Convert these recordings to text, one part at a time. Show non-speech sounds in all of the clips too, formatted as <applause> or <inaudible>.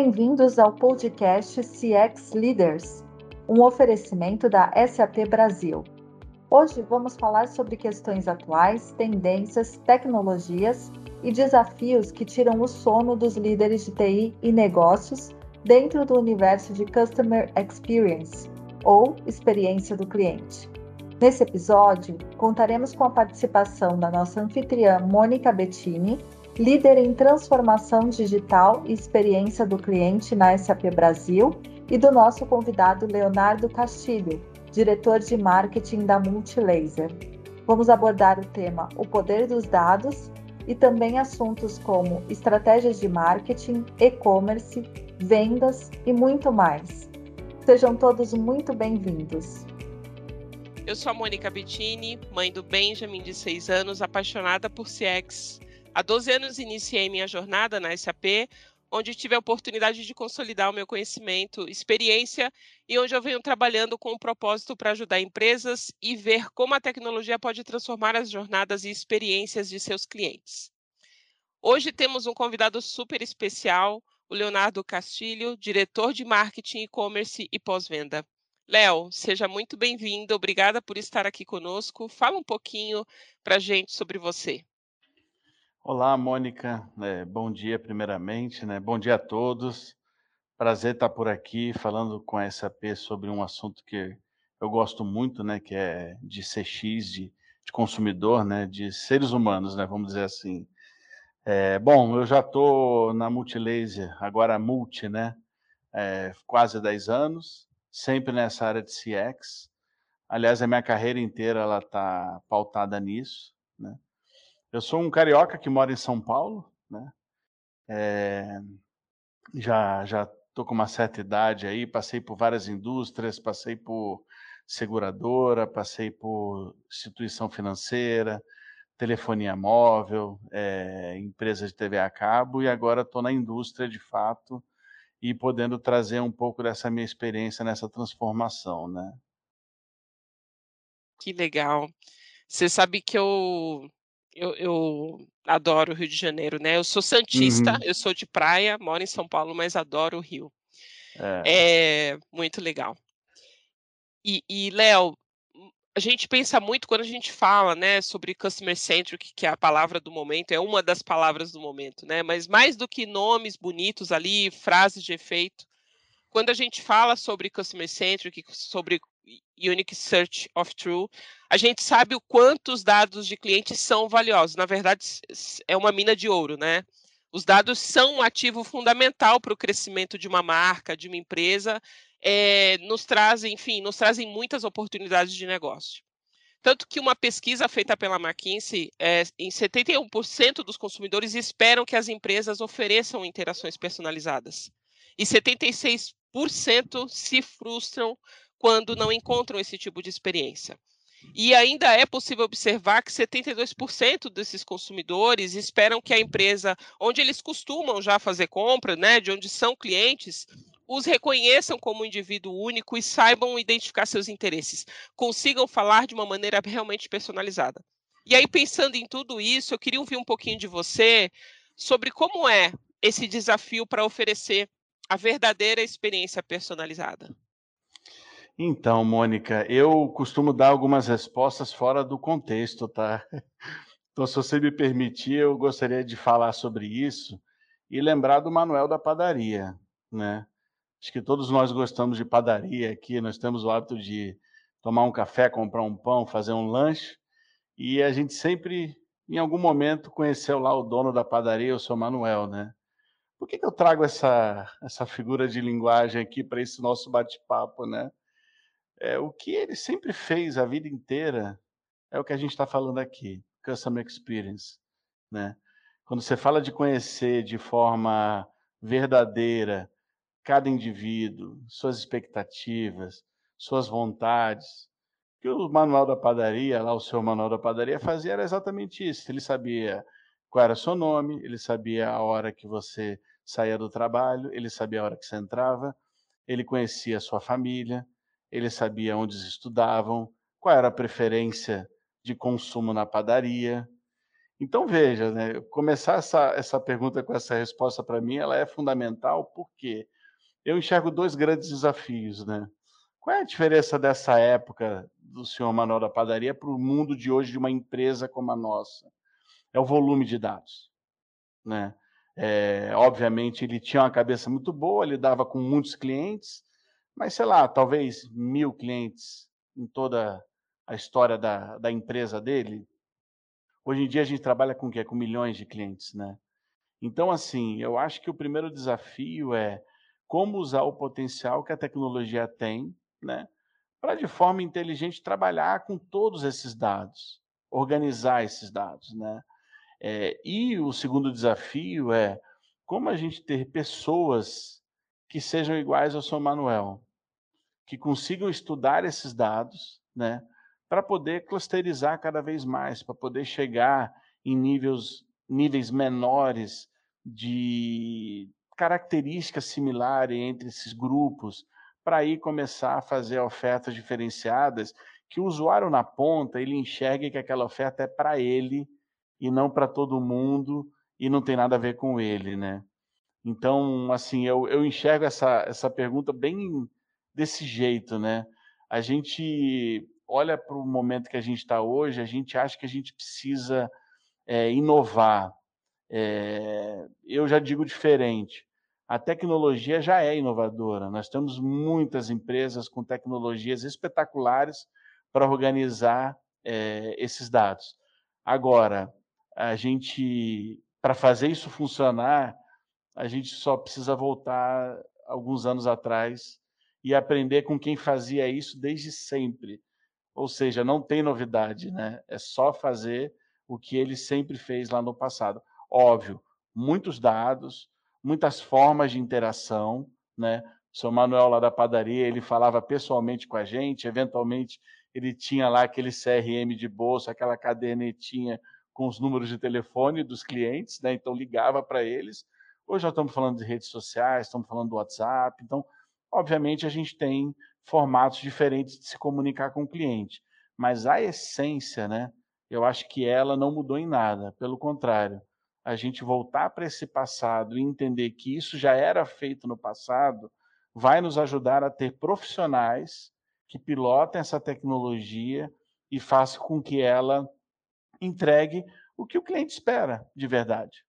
Bem-vindos ao podcast CX Leaders, um oferecimento da SAP Brasil. Hoje vamos falar sobre questões atuais, tendências, tecnologias e desafios que tiram o sono dos líderes de TI e negócios dentro do universo de Customer Experience, ou experiência do cliente. Nesse episódio, contaremos com a participação da nossa anfitriã Mônica Bettini, líder em transformação digital e experiência do cliente na SAP Brasil, e do nosso convidado Leonardo Castilho, diretor de marketing da Multilaser. Vamos abordar o tema O Poder dos Dados e também assuntos como estratégias de marketing, e-commerce, vendas e muito mais. Sejam todos muito bem-vindos. Eu sou a Mônica Bettini, mãe do Benjamin, de 6 anos, apaixonada por CX. Há 12 anos iniciei minha jornada na SAP, onde tive a oportunidade de consolidar o meu conhecimento, experiência e onde eu venho trabalhando com o propósito para ajudar empresas e ver como a tecnologia pode transformar as jornadas e experiências de seus clientes. Hoje temos um convidado super especial, o Leonardo Castilho, diretor de marketing, e-commerce e pós-venda. Léo, seja muito bem-vindo, obrigada por estar aqui conosco. Fala um pouquinho para a gente sobre você. Olá, Mônica. É, bom dia, primeiramente. Né? Bom dia a todos. Prazer estar por aqui falando com a SAP sobre um assunto que eu gosto muito, né? Que é de CX, de, de consumidor, né? De seres humanos, né? Vamos dizer assim. É, bom, eu já estou na Multilaser, agora Multi, né? É, quase 10 anos, sempre nessa área de CX. Aliás, a minha carreira inteira está pautada nisso, né? Eu sou um carioca que mora em São Paulo, né? É, já já tô com uma certa idade aí, passei por várias indústrias, passei por seguradora, passei por instituição financeira, telefonia móvel, é, empresa de TV a cabo e agora estou na indústria de fato e podendo trazer um pouco dessa minha experiência nessa transformação, né? Que legal. Você sabe que eu eu, eu, adoro o Rio de Janeiro, né? Eu sou santista, uhum. eu sou de praia, moro em São Paulo, mas adoro o Rio. É, é muito legal. E, e Léo, a gente pensa muito quando a gente fala, né, sobre customer centric, que é a palavra do momento, é uma das palavras do momento, né? Mas mais do que nomes bonitos ali, frases de efeito, quando a gente fala sobre customer centric, sobre Unique Search of True, a gente sabe o quanto os dados de clientes são valiosos. Na verdade, é uma mina de ouro, né? Os dados são um ativo fundamental para o crescimento de uma marca, de uma empresa, é, nos trazem, enfim, nos trazem muitas oportunidades de negócio. Tanto que uma pesquisa feita pela McKinsey, é, em 71% dos consumidores esperam que as empresas ofereçam interações personalizadas. E 76% se frustram quando não encontram esse tipo de experiência. E ainda é possível observar que 72% desses consumidores esperam que a empresa onde eles costumam já fazer compra, né, de onde são clientes, os reconheçam como um indivíduo único e saibam identificar seus interesses, consigam falar de uma maneira realmente personalizada. E aí, pensando em tudo isso, eu queria ouvir um pouquinho de você sobre como é esse desafio para oferecer a verdadeira experiência personalizada. Então, Mônica, eu costumo dar algumas respostas fora do contexto, tá? <laughs> Então, se você me permitir, eu gostaria de falar sobre isso e lembrar do Manuel da Padaria, né? Acho que todos nós gostamos de padaria aqui, nós temos o hábito de tomar um café, comprar um pão, fazer um lanche, e a gente sempre, em algum momento, conheceu lá o dono da padaria, o seu Manuel, né? Por que, que eu trago essa, essa figura de linguagem aqui para esse nosso bate-papo, né? É, o que ele sempre fez a vida inteira é o que a gente está falando aqui, customer experience, né? Quando você fala de conhecer de forma verdadeira cada indivíduo, suas expectativas, suas vontades, que o manual da padaria, lá o seu manual da padaria fazia era exatamente isso. Ele sabia qual era seu nome, ele sabia a hora que você saía do trabalho, ele sabia a hora que você entrava, ele conhecia a sua família, ele sabia onde eles estudavam, qual era a preferência de consumo na padaria. Então veja, né, começar essa, essa pergunta com essa resposta para mim, ela é fundamental porque eu enxergo dois grandes desafios, né? Qual é a diferença dessa época do senhor Manuel da Padaria para o mundo de hoje de uma empresa como a nossa? É o volume de dados, né? É, obviamente ele tinha uma cabeça muito boa, lidava com muitos clientes, mas sei lá, talvez mil clientes em toda a história da, da empresa dele. Hoje em dia a gente trabalha com o quê? Com milhões de clientes, né? Então, assim, eu acho que o primeiro desafio é como usar o potencial que a tecnologia tem, né, para de forma inteligente trabalhar com todos esses dados, organizar esses dados, né? É, e o segundo desafio é como a gente ter pessoas que sejam iguais ao São Manuel, que consigam estudar esses dados, né, para poder clusterizar cada vez mais, para poder chegar em níveis, níveis menores de características similares entre esses grupos, para aí começar a fazer ofertas diferenciadas que o usuário na ponta ele enxergue que aquela oferta é para ele e não para todo mundo e não tem nada a ver com ele, né? Então, assim, eu, eu enxergo essa, essa pergunta bem desse jeito, né? A gente olha para o momento que a gente está hoje, a gente acha que a gente precisa é, inovar. É, eu já digo diferente a tecnologia já é inovadora. Nós temos muitas empresas com tecnologias espetaculares para organizar é, esses dados. Agora, a gente, para fazer isso funcionar, a gente só precisa voltar alguns anos atrás e aprender com quem fazia isso desde sempre. Ou seja, não tem novidade, né? É só fazer o que ele sempre fez lá no passado. Óbvio, muitos dados, muitas formas de interação, né? Seu Manuel lá da padaria, ele falava pessoalmente com a gente, eventualmente ele tinha lá aquele CRM de bolsa, aquela cadernetinha com os números de telefone dos clientes, né? Então ligava para eles. Hoje já estamos falando de redes sociais, estamos falando do WhatsApp, então obviamente a gente tem formatos diferentes de se comunicar com o cliente, mas a essência, né? Eu acho que ela não mudou em nada, pelo contrário a gente voltar para esse passado e entender que isso já era feito no passado, vai nos ajudar a ter profissionais que pilotem essa tecnologia e façam com que ela entregue o que o cliente espera de verdade.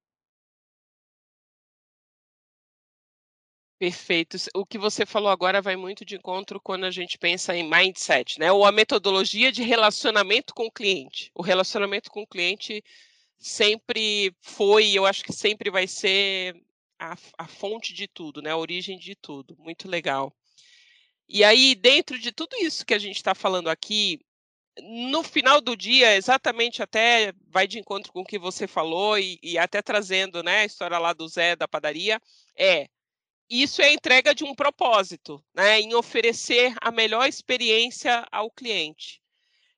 Perfeito. O que você falou agora vai muito de encontro quando a gente pensa em mindset, né? Ou a metodologia de relacionamento com o cliente. O relacionamento com o cliente sempre foi, eu acho que sempre vai ser a, a fonte de tudo, né? A origem de tudo. Muito legal. E aí, dentro de tudo isso que a gente está falando aqui, no final do dia, exatamente até vai de encontro com o que você falou e, e, até trazendo né, a história lá do Zé da padaria, é isso é a entrega de um propósito, né, em oferecer a melhor experiência ao cliente.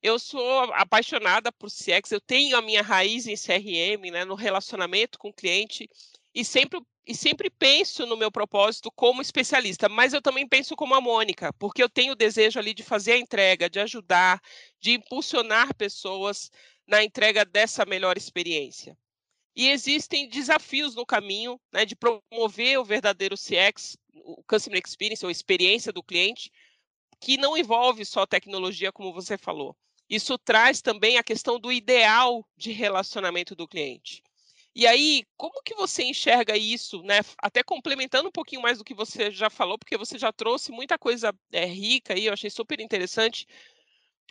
Eu sou apaixonada por CX, eu tenho a minha raiz em CRM, né, no relacionamento com o cliente, e sempre, e sempre penso no meu propósito como especialista, mas eu também penso como a Mônica, porque eu tenho o desejo ali de fazer a entrega, de ajudar, de impulsionar pessoas na entrega dessa melhor experiência. E existem desafios no caminho né, de promover o verdadeiro CX, o Customer Experience, ou experiência do cliente, que não envolve só tecnologia, como você falou. Isso traz também a questão do ideal de relacionamento do cliente. E aí, como que você enxerga isso, né? Até complementando um pouquinho mais do que você já falou, porque você já trouxe muita coisa é, rica aí, eu achei super interessante.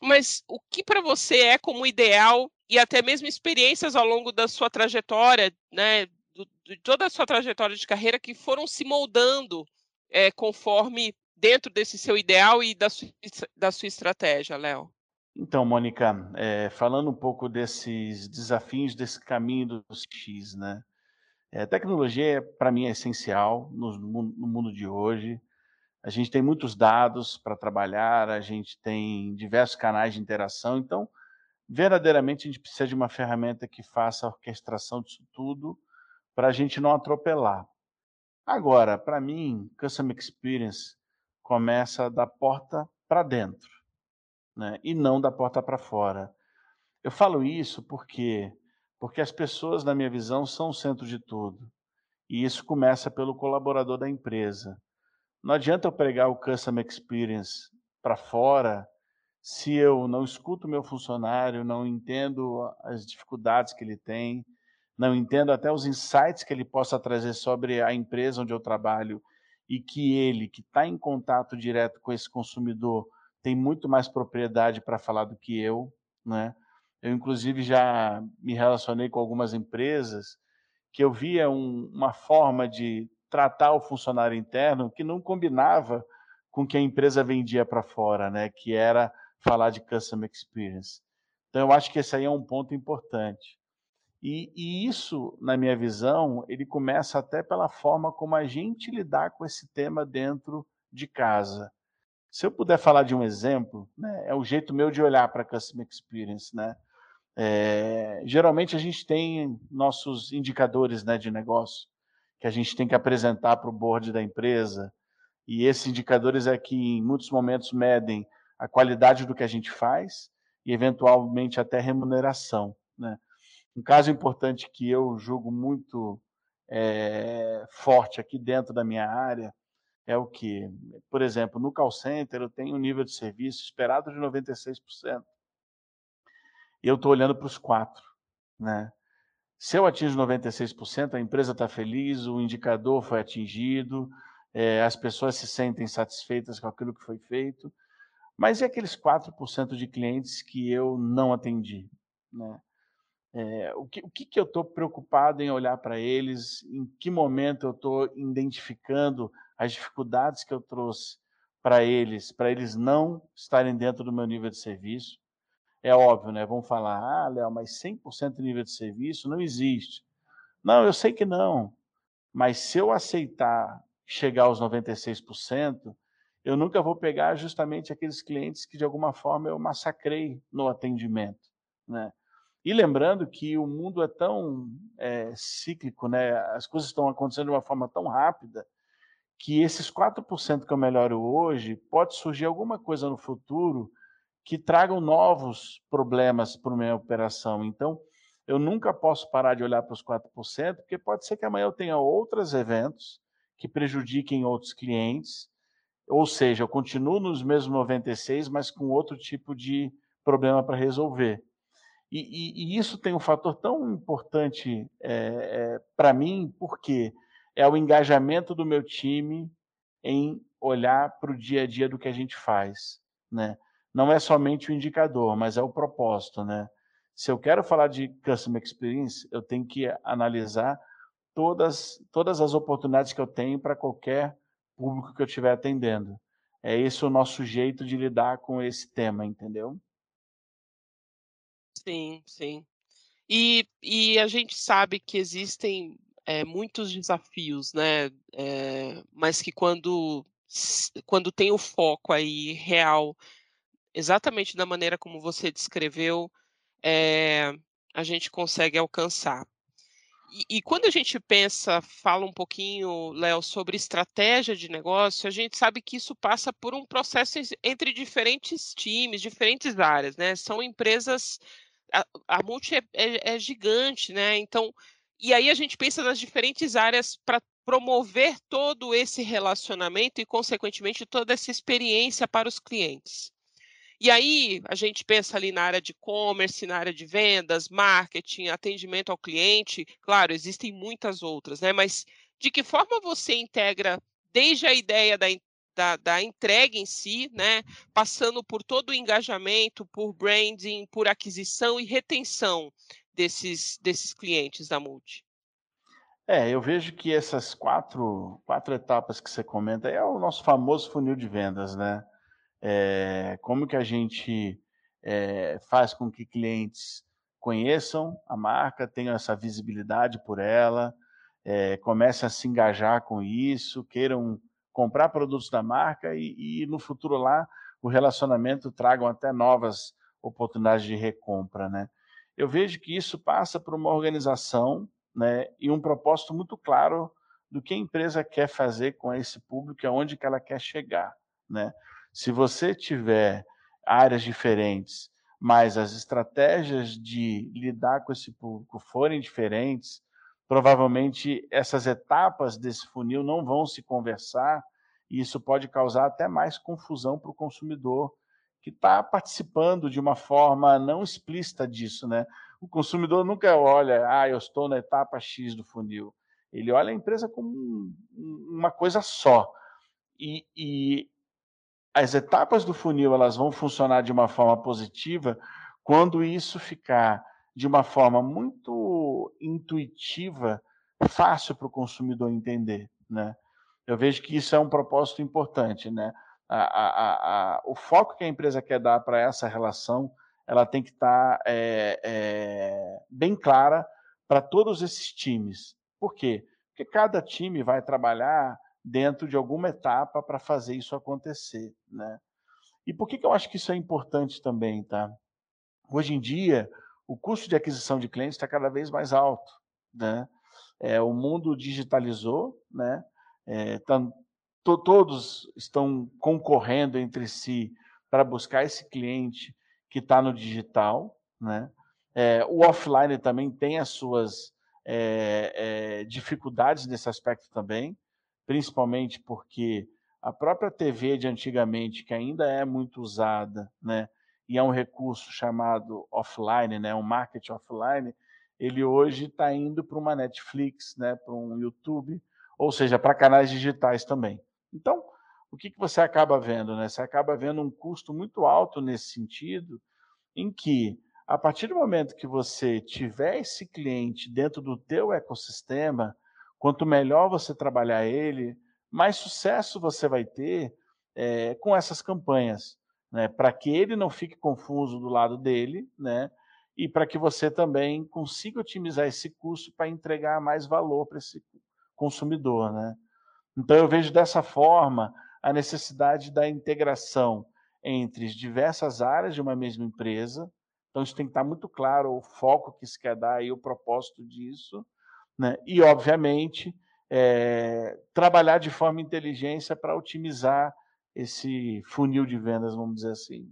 Mas o que para você é como ideal e até mesmo experiências ao longo da sua trajetória, né? Do, de toda a sua trajetória de carreira que foram se moldando é, conforme dentro desse seu ideal e da sua, da sua estratégia, Léo? Então, Mônica, é, falando um pouco desses desafios, desse caminho dos X, né? É, tecnologia, para mim, é essencial no, no mundo de hoje. A gente tem muitos dados para trabalhar, a gente tem diversos canais de interação, então, verdadeiramente, a gente precisa de uma ferramenta que faça a orquestração disso tudo para a gente não atropelar. Agora, para mim, Customer Experience começa da porta para dentro né, e não da porta para fora. Eu falo isso porque porque as pessoas, na minha visão, são o centro de tudo. E isso começa pelo colaborador da empresa. Não adianta eu pregar o customer experience para fora se eu não escuto meu funcionário, não entendo as dificuldades que ele tem, não entendo até os insights que ele possa trazer sobre a empresa onde eu trabalho e que ele, que está em contato direto com esse consumidor, tem muito mais propriedade para falar do que eu, né? Eu, inclusive, já me relacionei com algumas empresas que eu via um, uma forma de tratar o funcionário interno que não combinava com o que a empresa vendia para fora, né? que era falar de customer experience. Então, eu acho que esse aí é um ponto importante. E, e, isso, na minha visão, ele começa até pela forma como a gente lidar com esse tema dentro de casa. Se eu puder falar de um exemplo, né, é o jeito meu de olhar para customer experience. Né? É, geralmente a gente tem nossos indicadores né, de negócio que a gente tem que apresentar para o board da empresa, e esses indicadores é que em muitos momentos medem a qualidade do que a gente faz e eventualmente até remuneração. Né? Um caso importante que eu julgo muito é, forte aqui dentro da minha área é o que, por exemplo, no call center eu tenho um nível de serviço esperado de 96% e eu estou olhando para os quatro. Né? Se eu atingo 96%, a empresa está feliz, o indicador foi atingido, é, as pessoas se sentem satisfeitas com aquilo que foi feito, mas e aqueles 4% de clientes que eu não atendi? Né? É, o que, o que, que eu estou preocupado em olhar para eles? Em que momento eu estou identificando as dificuldades que eu trouxe para eles, para eles não estarem dentro do meu nível de serviço? É óbvio, né? Vão falar, ah, Léo, mas 100% de nível de serviço não existe. Não, eu sei que não. Mas se eu aceitar chegar aos 96%, eu nunca vou pegar justamente aqueles clientes que de alguma forma eu massacrei no atendimento, né? E lembrando que o mundo é tão é, cíclico, né? As coisas estão acontecendo de uma forma tão rápida que esses 4% que eu melhoro hoje, pode surgir alguma coisa no futuro que tragam novos problemas para minha operação. Então, eu nunca posso parar de olhar para os 4%, porque pode ser que amanhã eu tenha outros eventos que prejudiquem outros clientes, ou seja, eu continuo nos mesmos 96, mas com outro tipo de problema para resolver. E, e, e, isso tem um fator tão importante é, é, para mim, porque é o engajamento do meu time em olhar para o dia a dia do que a gente faz, né? não é somente o indicador, mas é o propósito, né? Se eu quero falar de customer experience, eu tenho que analisar todas, todas as oportunidades que eu tenho para qualquer público que eu estiver atendendo. É esse o nosso jeito de lidar com esse tema, entendeu? Sim, sim. E, e a gente sabe que existem é, muitos desafios, né? É, mas que quando, quando tem o foco aí real exatamente da maneira como você descreveu, é, a gente consegue alcançar. E, quando a gente pensa, fala um pouquinho, Léo, sobre estratégia de negócio, a gente sabe que isso passa por um processo entre diferentes times, diferentes áreas, né? São empresas, a, a multi é, é, é gigante, né? Então, e aí a gente pensa nas diferentes áreas para promover todo esse relacionamento e, consequentemente, toda essa experiência para os clientes. E aí a gente pensa ali na área de e-commerce, na área de vendas, marketing, atendimento ao cliente. Claro, existem muitas outras, né? Mas de que forma você integra desde a ideia da, da, da entrega em si, né? Passando por todo o engajamento, por branding, por aquisição e retenção desses, desses clientes da Multi? É, eu vejo que essas quatro, quatro etapas que você comenta é o nosso famoso funil de vendas, né? É, como que a gente é, faz com que clientes conheçam a marca, tenham essa visibilidade por ela, é, comecem a se engajar com isso, queiram comprar produtos da marca e, e no futuro lá o relacionamento tragam até novas oportunidades de recompra, né? Eu vejo que isso passa por uma organização, né, e um propósito muito claro do que a empresa quer fazer com esse público, aonde que ela quer chegar, né? Se você tiver áreas diferentes, mas as estratégias de lidar com esse público forem diferentes, provavelmente essas etapas desse funil não vão se conversar e isso pode causar até mais confusão para o consumidor que está participando de uma forma não explícita disso, né? O consumidor nunca olha, ah, eu estou na etapa X do funil. Ele olha a empresa como uma coisa só. E, e as etapas do funil elas vão funcionar de uma forma positiva quando isso ficar de uma forma muito intuitiva, fácil para o consumidor entender, né? Eu vejo que isso é um propósito importante, né? A, a, a, o foco que a empresa quer dar para essa relação, ela tem que estar tá, é, é, bem clara para todos esses times. Por quê? Porque cada time vai trabalhar dentro de alguma etapa para fazer isso acontecer, né? E por que, que eu acho que isso é importante também, tá? Hoje em dia, o custo de aquisição de clientes está cada vez mais alto, né? É, o mundo digitalizou, né? É, to, todos estão concorrendo entre si para buscar esse cliente que está no digital, né? É, o offline também tem as suas é, é, dificuldades nesse aspecto também, principalmente porque a própria TV de antigamente, que ainda é muito usada, né, e é um recurso chamado offline, né, um marketing offline, ele hoje está indo para uma Netflix, né, para um YouTube, ou seja, para canais digitais também. Então, o que, que você acaba vendo? Né? Você acaba vendo um custo muito alto nesse sentido, em que, a partir do momento que você tiver esse cliente dentro do teu ecossistema, Quanto melhor você trabalhar ele, mais sucesso você vai ter é, com essas campanhas, né? Para que ele não fique confuso do lado dele, né? E para que você também consiga otimizar esse custo para entregar mais valor para esse consumidor, né? Então eu vejo dessa forma a necessidade da integração entre as diversas áreas de uma mesma empresa. Então isso tem que estar muito claro o foco que se quer dar e o propósito disso né? E, obviamente, é, trabalhar de forma inteligência para otimizar esse funil de vendas, vamos dizer assim.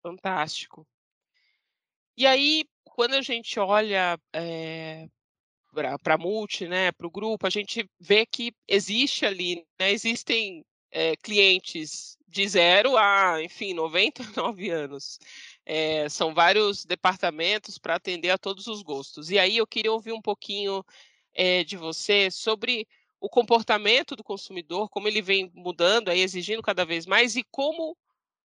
Fantástico. E aí, quando a gente olha é, para a multi, né, para o grupo, a gente vê que existe ali, né, existem é, clientes de zero a, enfim, 99 anos. É, são vários departamentos para atender a todos os gostos. E aí eu queria ouvir um pouquinho é, de você sobre o comportamento do consumidor, como ele vem mudando, aí, exigindo cada vez mais, e como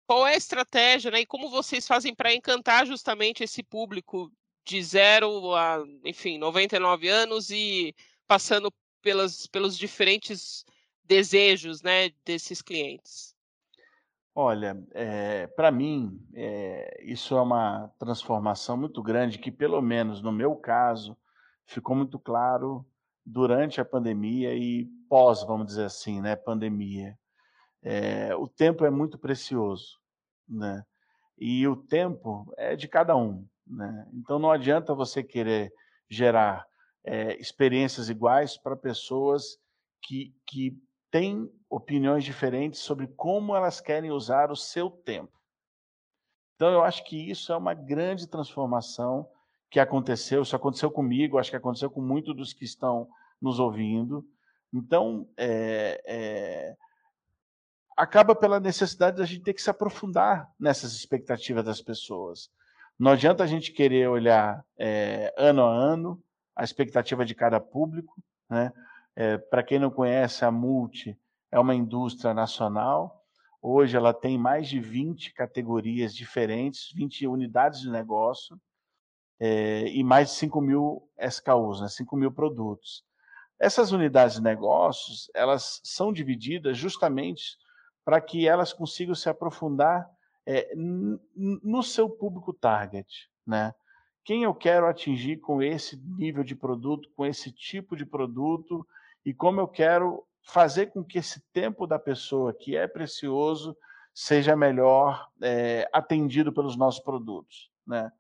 qual é a estratégia, né? E como vocês fazem para encantar justamente esse público de zero a, enfim, 99 anos e passando pelas, pelos diferentes desejos, né, desses clientes. Olha, é, eh, para mim, é, isso é uma transformação muito grande que, pelo menos no meu caso, ficou muito claro durante a pandemia e pós, vamos dizer assim, né, pandemia. É, o tempo é muito precioso, né? E o tempo é de cada um, né? Então não adianta você querer gerar experiências iguais para pessoas que, que têm opiniões diferentes sobre como elas querem usar o seu tempo. Então, eu acho que isso é uma grande transformação que aconteceu. Isso aconteceu comigo, acho que aconteceu com muitos dos que estão nos ouvindo. Então, é, é, acaba pela necessidade da gente ter que se aprofundar nessas expectativas das pessoas. Não adianta a gente querer olhar é, ano a ano a expectativa de cada público. Né? É, Para quem não conhece a Multi, é uma indústria nacional. Hoje ela tem mais de 20 categorias diferentes, 20 unidades de negócio é, e mais de 5 mil SKUs, né, 5 mil produtos. Essas unidades de negócios, elas são divididas justamente para que elas consigam se aprofundar é, no seu público target, né? Quem eu quero atingir com esse nível de produto, com esse tipo de produto e como eu quero fazer com que esse tempo da pessoa, que é precioso, seja melhor é, atendido pelos nossos produtos. Né?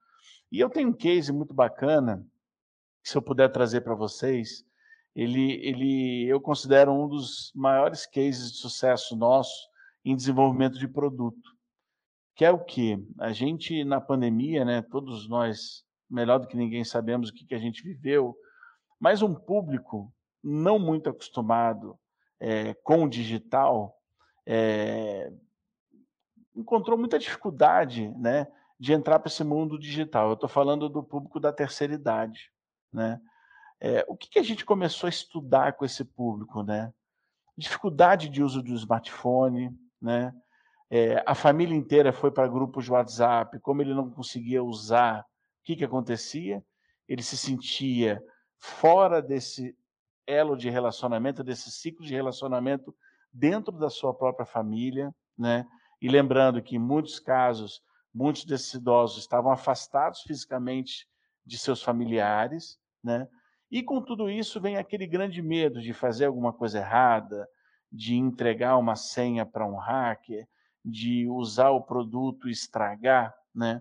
E eu tenho um case muito bacana, que se eu puder trazer para vocês, ele, ele, eu considero um dos maiores cases de sucesso nosso em desenvolvimento de produto. Que é o que? A gente, na pandemia, né, todos nós, melhor do que ninguém, sabemos o que, que a gente viveu, mas um público não muito acostumado é, com o digital é, encontrou muita dificuldade né, de entrar para esse mundo digital. Eu estou falando do público da terceira idade. Né? É, o que, que, a gente começou a estudar com esse público? Né? Dificuldade de uso do smartphone, né? É, a família inteira foi para grupos de WhatsApp, como ele não conseguia usar, o que, que acontecia? Ele se sentia fora desse elo de relacionamento, desse ciclo de relacionamento dentro da sua própria família, né? E lembrando que em muitos casos, muitos desses idosos estavam afastados fisicamente de seus familiares, né? E com tudo isso vem aquele grande medo de fazer alguma coisa errada, de entregar uma senha para um hacker, de usar o produto e estragar, né?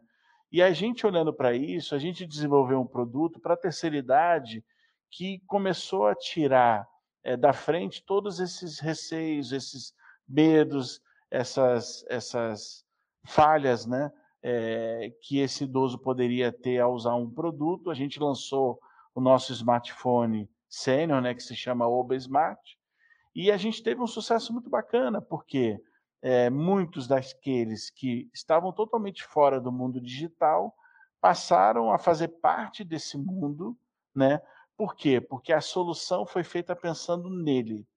E a gente olhando para isso, a gente desenvolveu um produto para a terceira idade que começou a tirar é, da frente todos esses receios, esses medos, essas, essas falhas, né? É, que esse idoso poderia ter ao usar um produto. A gente lançou o nosso smartphone sênior, né, que se chama Oba Smart, e a gente teve um sucesso muito bacana, porque é, muitos daqueles que estavam totalmente fora do mundo digital passaram a fazer parte desse mundo, né? Por quê? Porque a solução foi feita pensando nele.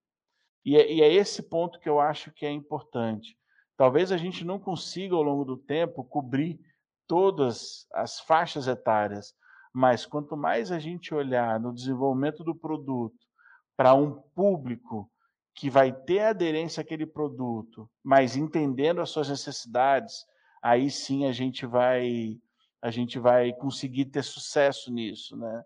E é, e é esse ponto que eu acho que é importante. Talvez a gente não consiga, ao longo do tempo, cobrir todas as faixas etárias, mas quanto mais a gente olhar no desenvolvimento do produto para um público que vai ter aderência àquele produto, mas entendendo as suas necessidades, aí sim a gente vai a gente vai conseguir ter sucesso nisso, né?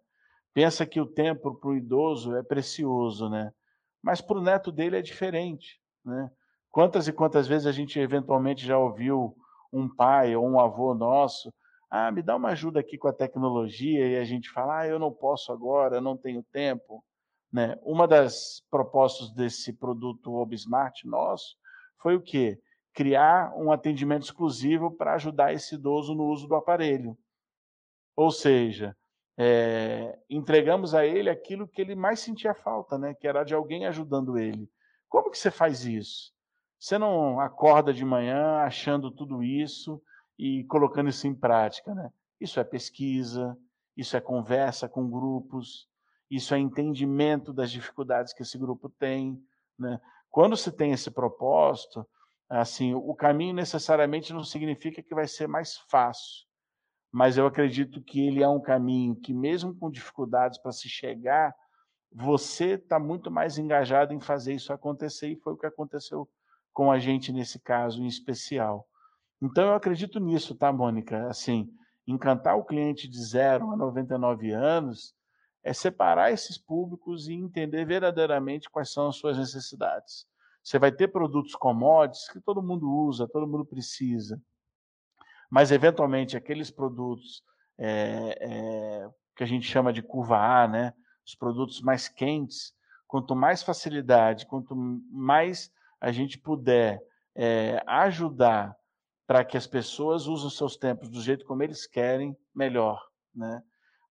Pensa que o tempo para o idoso é precioso, né? Mas para o neto dele é diferente, né? Quantas e quantas vezes a gente eventualmente já ouviu um pai ou um avô nosso, ah, me dá uma ajuda aqui com a tecnologia e a gente fala, ah, eu não posso agora, não tenho tempo. Né? Uma das propostas desse produto ObSmart nosso foi o quê? Criar um atendimento exclusivo para ajudar esse idoso no uso do aparelho. Ou seja, é, entregamos a ele aquilo que ele mais sentia falta, né? que era de alguém ajudando ele. Como que você faz isso? Você não acorda de manhã achando tudo isso e colocando isso em prática. Né? Isso é pesquisa, isso é conversa com grupos, isso é entendimento das dificuldades que esse grupo tem. Né? Quando se tem esse propósito, assim, o caminho necessariamente não significa que vai ser mais fácil, mas eu acredito que ele é um caminho que, mesmo com dificuldades para se chegar, você está muito mais engajado em fazer isso acontecer, e foi o que aconteceu com a gente nesse caso em especial. Então, eu acredito nisso, tá, Mônica? Assim, encantar o cliente de 0 a 99 anos é separar esses públicos e entender verdadeiramente quais são as suas necessidades. Você vai ter produtos commodities que todo mundo usa, todo mundo precisa, mas eventualmente aqueles produtos é, é, que a gente chama de curva A, né? os produtos mais quentes, quanto mais facilidade, quanto mais a gente puder é, ajudar para que as pessoas usem seus tempos do jeito como eles querem, melhor, né?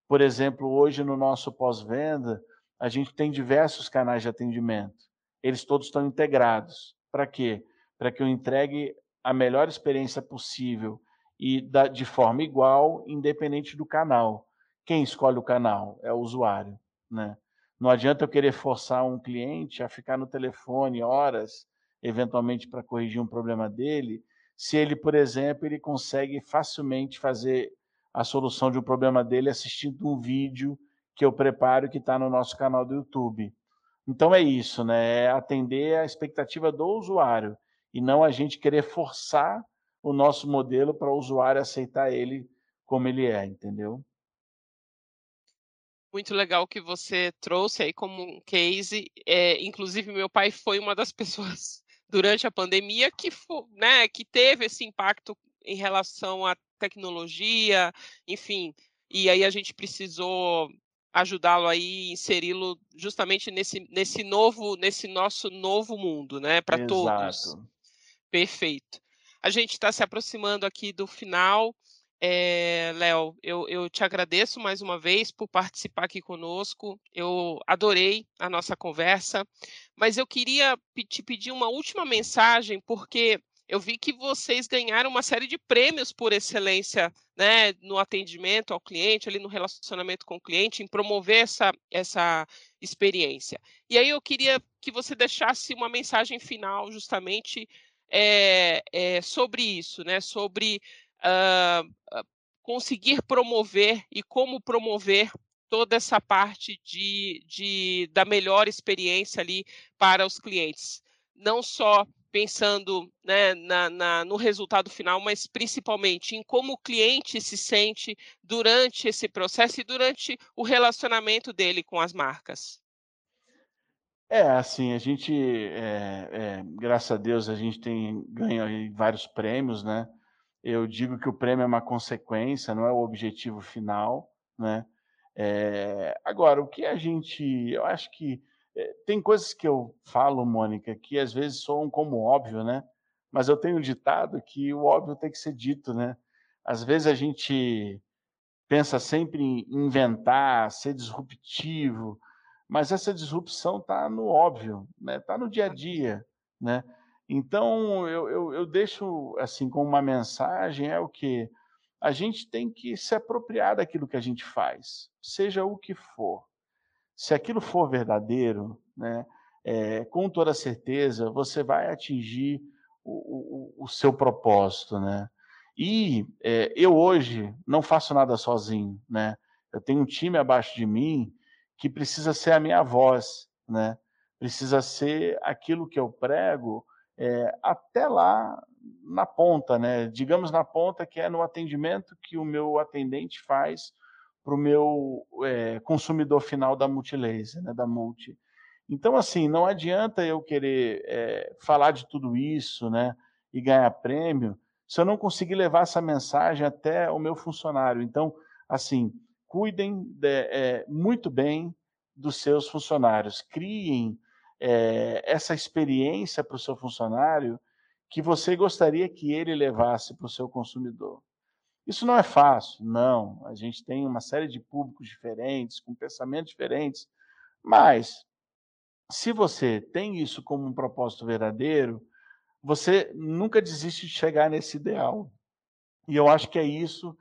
Por exemplo, hoje no nosso pós-venda, a gente tem diversos canais de atendimento. Eles todos estão integrados. Para quê? Para que eu entregue a melhor experiência possível e da, de forma igual, independente do canal. Quem escolhe o canal é o usuário, né? Não adianta eu querer forçar um cliente a ficar no telefone horas, eventualmente para corrigir um problema dele, se ele, por exemplo, ele consegue facilmente fazer a solução de um problema dele assistindo um vídeo que eu preparo que está no nosso canal do YouTube. Então é isso, né? É atender a expectativa do usuário e não a gente querer forçar o nosso modelo para o usuário aceitar ele como ele é, entendeu? Muito legal que você trouxe aí como um case. É, inclusive, meu pai foi uma das <laughs> pessoas durante a pandemia que, né, que teve esse impacto em relação à tecnologia, enfim. E aí a gente precisou ajudá-lo aí, inseri-lo justamente nesse, nesse novo, nesse nosso novo mundo, né, para todos. Perfeito. A gente está se aproximando aqui do final. É, Léo, eu, eu te agradeço mais uma vez por participar aqui conosco. Eu adorei a nossa conversa, mas eu queria te pedir uma última mensagem, porque eu vi que vocês ganharam uma série de prêmios por excelência né, no atendimento ao cliente, ali no relacionamento com o cliente, em promover essa, essa experiência. E aí eu queria que você deixasse uma mensagem final, justamente é, é, sobre isso, né, sobre uh, conseguir promover e como promover toda essa parte de, de, da melhor experiência ali para os clientes. Não só pensando né, na, na, no resultado final, mas principalmente em como o cliente se sente durante esse processo e durante o relacionamento dele com as marcas. É, assim, a gente, é, é, graças a Deus, a gente tem ganho vários prêmios, né? Eu digo que o prêmio é uma consequência, não é o objetivo final, né? É, agora, o que a gente, eu acho que é, tem coisas que eu falo, Mônica, que às vezes soam como óbvio, né? Mas eu tenho ditado que o óbvio tem que ser dito, né? Às vezes a gente pensa sempre em inventar, ser disruptivo, mas essa disrupção está no óbvio, né? Está no dia a dia, né? Então, eu, eu, eu deixo assim como uma mensagem é o que a gente tem que se apropriar daquilo que a gente faz, seja o que for. Se aquilo for verdadeiro, né, é, com toda certeza você vai atingir o, o, o seu propósito, né? E é, eu hoje não faço nada sozinho, né? Eu tenho um time abaixo de mim que precisa ser a minha voz, né? Precisa ser aquilo que eu prego é, até lá na ponta, né? Digamos na ponta, que é no atendimento que o meu atendente faz para o meu é, consumidor final da Multilaser, né? Da Multi. Então, assim, não adianta eu querer é, falar de tudo isso, né? E ganhar prêmio, se eu não conseguir levar essa mensagem até o meu funcionário. Então, assim, cuidem de, é, muito bem dos seus funcionários, criem é, essa experiência para o seu funcionário que você gostaria que ele levasse para o seu consumidor. Isso não é fácil, não. A gente tem uma série de públicos diferentes, com pensamentos diferentes, mas se você tem isso como um propósito verdadeiro, você nunca desiste de chegar nesse ideal. E eu acho que é isso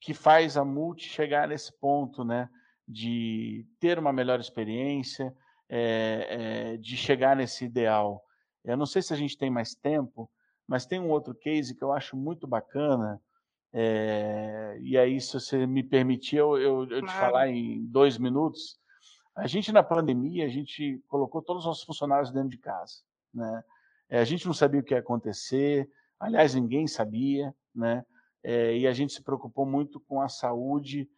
que faz a Multi chegar nesse ponto, né? De ter uma melhor experiência, é, é, de chegar nesse ideal. Eu não sei se a gente tem mais tempo, mas tem um outro case que eu acho muito bacana. É, e aí, se você me permitir, eu, eu, eu claro. te falar em dois minutos. A gente, na pandemia, a gente colocou todos os nossos funcionários dentro de casa. Né? a gente não sabia o que ia acontecer, aliás, ninguém sabia, né? E a gente se preocupou muito com a saúde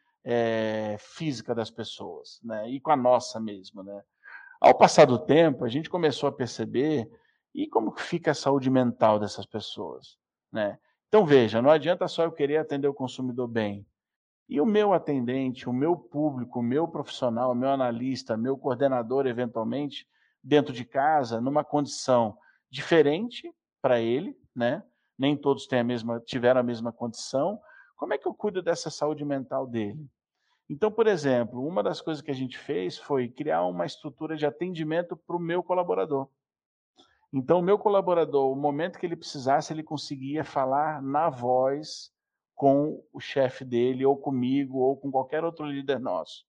física das pessoas, né? E com a nossa mesmo, né? Ao passar do tempo, a gente começou a perceber e como fica a saúde mental dessas pessoas, né? Então veja, não adianta só eu querer atender o consumidor bem. E o meu atendente, o meu público, o meu profissional, o meu analista, meu coordenador, eventualmente, dentro de casa, numa condição diferente para ele, né? Nem todos a mesma, tiveram a mesma condição. Como é que eu cuido dessa saúde mental dele? Então, por exemplo, uma das coisas que a gente fez foi criar uma estrutura de atendimento para o meu colaborador. Então, o meu colaborador, o momento que ele precisasse, ele conseguia falar na voz com o chefe dele, ou comigo, ou com qualquer outro líder nosso.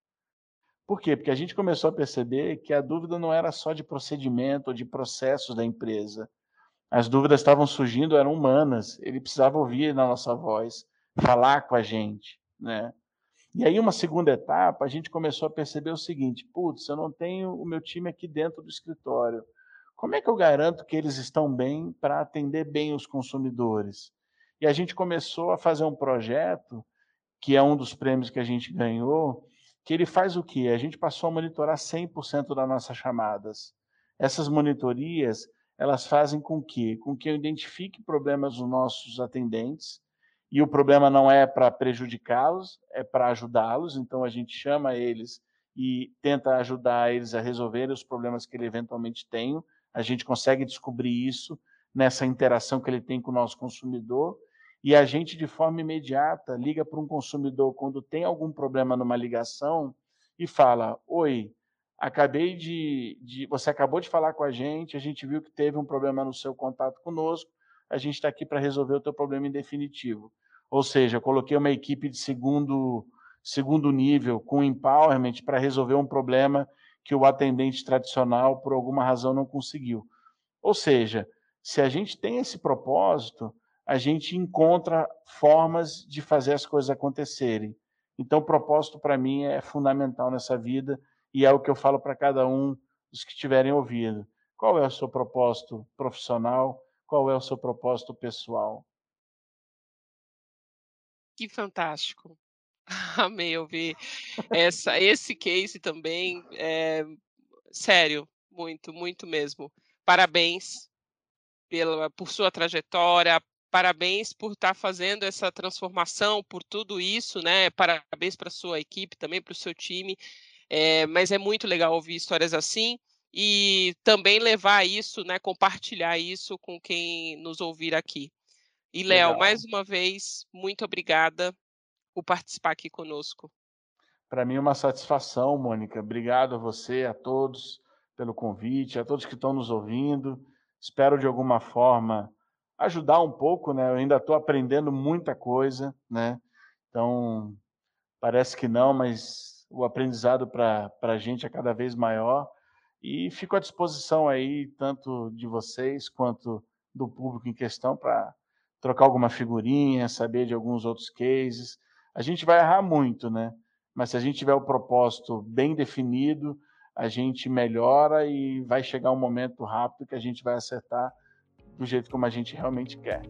Por quê? Porque a gente começou a perceber que a dúvida não era só de procedimento ou de processos da empresa. As dúvidas estavam surgindo, eram humanas. Ele precisava ouvir na nossa voz, falar com a gente, né? E aí, uma segunda etapa, a gente começou a perceber o seguinte: putz, eu não tenho o meu time aqui dentro do escritório. Como é que eu garanto que eles estão bem para atender bem os consumidores? E a gente começou a fazer um projeto, que é um dos prêmios que a gente ganhou, que ele faz o quê? A gente passou a monitorar 100% das nossas chamadas. Essas monitorias, elas fazem com que, com que eu identifique problemas dos nossos atendentes, e o problema não é para prejudicá-los, é para ajudá-los. Então a gente chama eles e tenta ajudar eles a resolver os problemas que eles eventualmente tenham. A gente consegue descobrir isso nessa interação que ele tem com o nosso consumidor. E a gente, de forma imediata, liga para um consumidor quando tem algum problema numa ligação e fala: Oi, acabei de, de, Você acabou de falar com a gente, a gente viu que teve um problema no seu contato conosco, a gente está aqui para resolver o teu problema em definitivo. Ou seja, coloquei uma equipe de segundo, segundo nível, com empowerment, para resolver um problema que o atendente tradicional, por alguma razão, não conseguiu. Ou seja, se a gente tem esse propósito, a gente encontra formas de fazer as coisas acontecerem. Então, o propósito para mim é fundamental nessa vida e é o que eu falo para cada um dos que estiverem ouvindo. Qual é o seu propósito profissional? Qual é o seu propósito pessoal? Que fantástico. <laughs> Amei ouvir essa, esse case também. É, sério, muito, muito mesmo. Parabéns pela, por sua trajetória, parabéns por estar tá fazendo essa transformação, por tudo isso, né? Parabéns para sua equipe, também para o seu time. É, mas é muito legal ouvir histórias assim e também levar isso, né? Compartilhar isso com quem nos ouvir aqui. E, Léo, mais uma vez, muito obrigada por participar aqui conosco. Para mim é uma satisfação, Mônica. Obrigado a você, a todos, pelo convite, a todos que estão nos ouvindo. Espero, de alguma forma, ajudar um pouco, né? Eu ainda estou aprendendo muita coisa, né? Então, parece que não, mas o aprendizado para a gente é cada vez maior. E fico à disposição aí, tanto de vocês quanto do público em questão, para trocar alguma figurinha, saber de alguns outros cases. A gente vai errar muito, né? Mas se a gente tiver o propósito bem definido, a gente melhora e vai chegar um momento rápido que a gente vai acertar do jeito como a gente realmente quer.